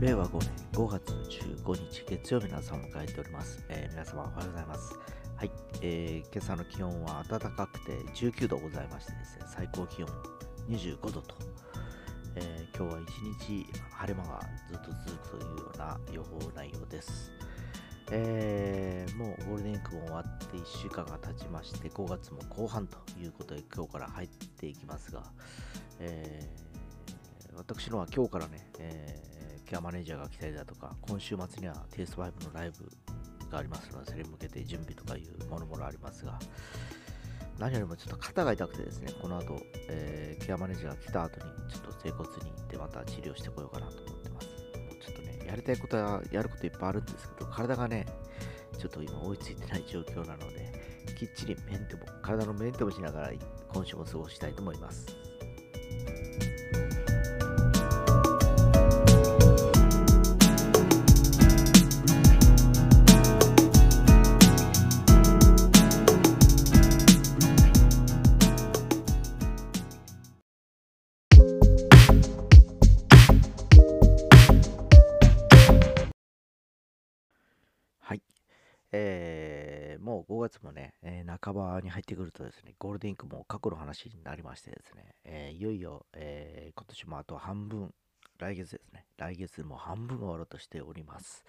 令和5年5月15日月曜日の朝を迎えております。えー皆様おはようございます。はい、えー今朝の気温は暖かくて19度ございましてですね、最高気温25度と、えー今日は一日晴れ間がずっと続くというような予報内容です。えーもうゴールデンウィークも終わって1週間が経ちまして、5月も後半ということで今日から入っていきますが、えー私のは今日からね、えーケアマネージャーが来たりだとか、今週末にはテイスト5のライブがありますので、それに向けて準備とかいうものもありますが、何よりもちょっと肩が痛くてですね、この後、えーケアマネージャーが来た後に、ちょっと整骨に行ってまた治療してこようかなと思ってます。もうちょっとね、やりたいことは、やることいっぱいあるんですけど、体がね、ちょっと今追いついてない状況なので、きっちりメンテも、体のメンテもしながら今週も過ごしたいと思います。えーもう5月もね、えー半ばに入ってくるとですね、ゴールデンウィークも過去の話になりましてですね、えーいよいよ、え今年もあと半分、来月ですね、来月も半分終わろうとしております。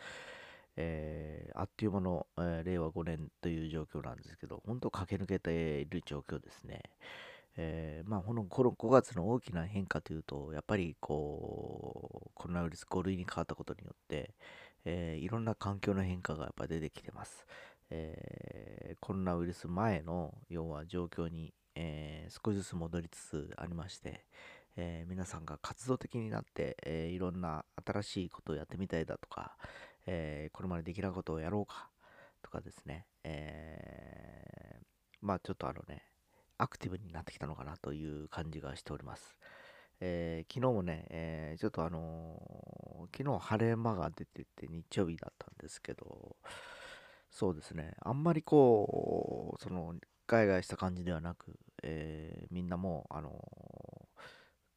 えあっという間の、え令和5年という状況なんですけど、本当駆け抜けている状況ですね。えーまあ、このこの5月の大きな変化というと、やっぱりこう、コロナウイルス5類に変わったことによって、えーいろんな環境の変化がやっぱ出てきてます。えーコロナウイルス前の要は状況に、えー少しずつ戻りつつありまして、えー皆さんが活動的になって、えいろんな新しいことをやってみたいだとか、えこれまでできなことをやろうかとかですね、えまあちょっとあのね、アクティブになってきたのかなという感じがしております。えー昨日もね、えーちょっとあのー昨日晴れ間が出てて日曜日だったんですけど、そうですね、あんまりこう、その、ガイガイした感じではなく、えーみんなもう、あの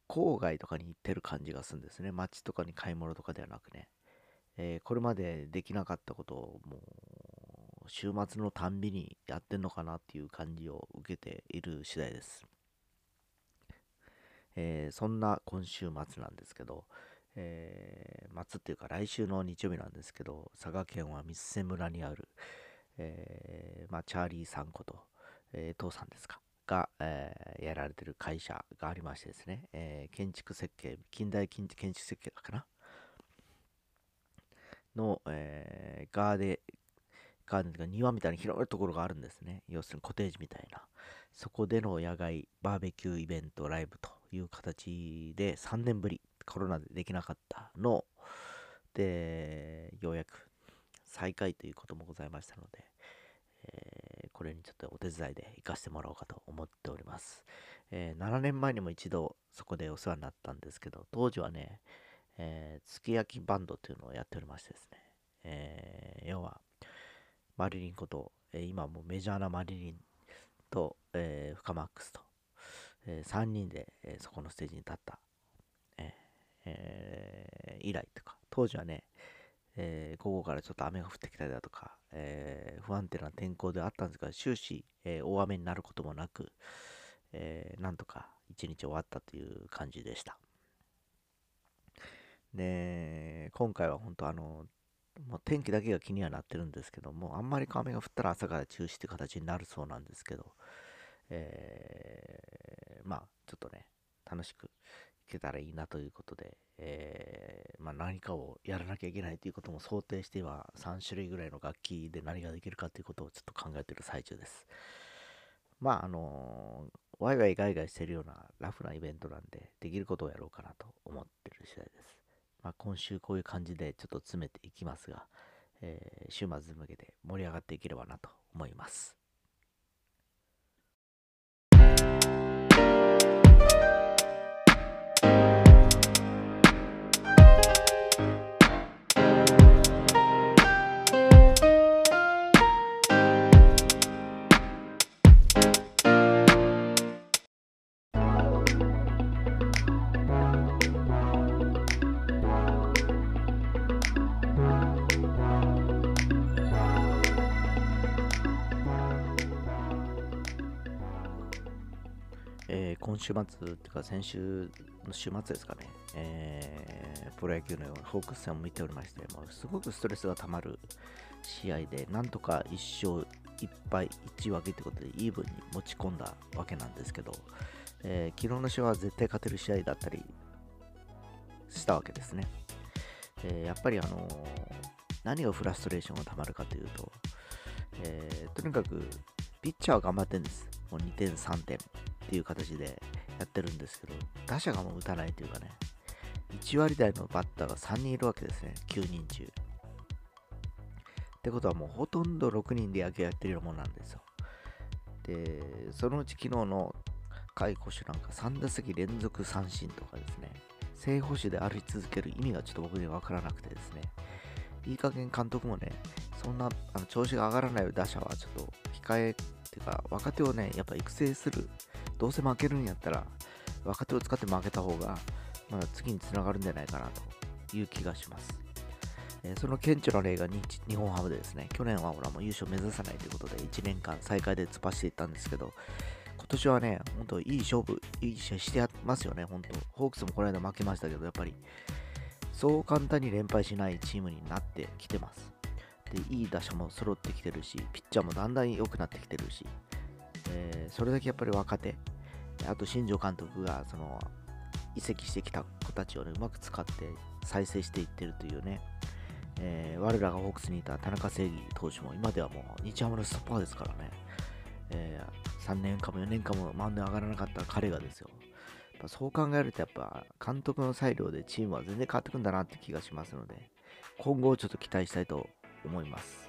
郊外とかに行ってる感じがするんですね。街とかに買い物とかではなくね。えこれまでできなかったことをもう週末のたんびにやってんのかなっていう感じを受けている次第です。えーそんな今週末なんですけど、えー末っていうか来週の日曜日なんですけど、佐賀県は三瀬村にある、えーまあ、チャーリーさんこと、えー父さんですか、が、えーやられてる会社がありましてですね、えー建築設計、近代建築設計かな？の、えーガーデンガーデンというか庭みたいな広いところがあるんですね。要するにコテージみたいな。そこでの野外バーベキューイベント、ライブという形で3年ぶり、コロナでできなかったので、ようやく再開ということもございましたので、えーこれにちょっとお手伝いで行かせてもらおうかと思っております。えー7年前にも一度そこでお世話になったんですけど、当時はね、えー、月焼きバンドというのをやっておりましてですね、えー要は、マリリンこと、え今もうメジャーなマリリンと、えーフカマックスと、え3人で、えそこのステージに立った、ええ以来とか、当時はね、えー午後からちょっと雨が降ってきたりだとか、え不安定な天候ではあったんですが、終始、え大雨になることもなく、えなんとか一日終わったという感じでした。で、今回は本当あの、もう天気だけが気にはなってるんですけども、あんまり雨が降ったら朝から中止って形になるそうなんですけど、えーまあ、ちょっとね、楽しくいけたらいいなということで、えーまあ、何かをやらなきゃいけないということも想定しては、3種類ぐらいの楽器で何ができるかということをちょっと考えてる最中です。まあ、あのワイワイガイガイしてるようなラフなイベントなんで、できることをやろうかなと思ってる次第です。まあ、今週こういう感じでちょっと詰めていきますが、えー週末に向けて盛り上がっていければなと思います。え今週末っていうか先週の週末ですかね、えー、プロ野球のようなホークス戦を見ておりまして、もうすごくストレスがたまる試合で、なんとか1勝1敗1分けということでイーブンに持ち込んだわけなんですけど、えー、昨日の試合は絶対勝てる試合だったりしたわけですね。え、やっぱりあの、何がフラストレーションがたまるかというと、え、とにかくピッチャーは頑張ってるんです。もう2点、3点っていう形でやってるんですけど、打者がもう打たないというかね、1割台のバッターが3人いるわけですね、9人中。ってことはもうほとんど6人で野球やってるようなもんなんですよ。で、そのうち昨日の甲斐捕手なんか3打席連続三振とかですね、正捕手で歩き続ける意味がちょっと僕には分からなくてですね、いい加減監督もね、そんなあの調子が上がらない打者はちょっと控えっていうか、若手をね、やっぱ育成する。どうせ負けるんやったら、若手を使って負けた方が、まだ次につながるんじゃないかなという気がします。えー、その顕著な例が日本ハムでですね、去年はほらもう優勝目指さないということで、1年間最下位で突っ走っていったんですけど、今年はね、本当いい勝負、いい試合してますよね、本当ホークスもこの間負けましたけど、やっぱり、そう簡単に連敗しないチームになってきてます。で、いい打者も揃ってきてるし、ピッチャーもだんだん良くなってきてるし、えー、それだけやっぱり若手、あと新庄監督が、その、移籍してきた子たちをね、うまく使って再生していってるというね、えー、我らがホークスにいた田中正義投手も今ではもう日ハムのストッパーですからね、えー、3年間も4年間もマウンド上がらなかった彼がですよ。そう考えるとやっぱ監督の裁量でチームは全然変わってくんだなって気がしますので、今後ちょっと期待したいと思います。